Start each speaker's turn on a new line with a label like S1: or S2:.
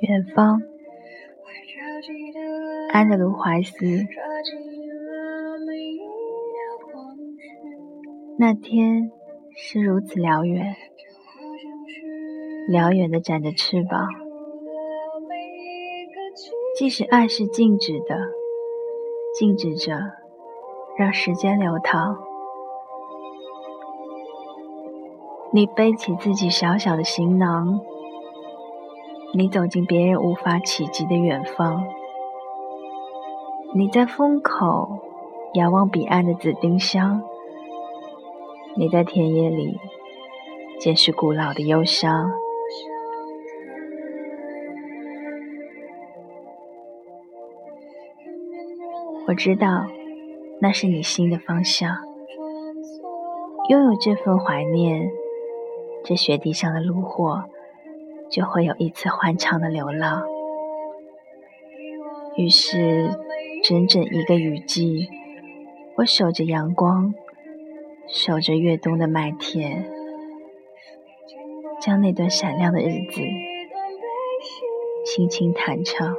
S1: 远方安德鲁怀斯。那天是如此辽远辽远的展着翅膀。即使爱是静止的静止着让时间流淌。你背起自己小小的行囊，你走进别人无法企及的远方。你在风口遥望彼岸的紫丁香，你在田野里见识古老的忧伤。我知道，那是你心的方向。拥有这份怀念。这雪地上的路货，就会有一次欢畅的流浪。于是，整整一个雨季，我守着阳光，守着越冬的麦田，将那段闪亮的日子轻轻弹唱。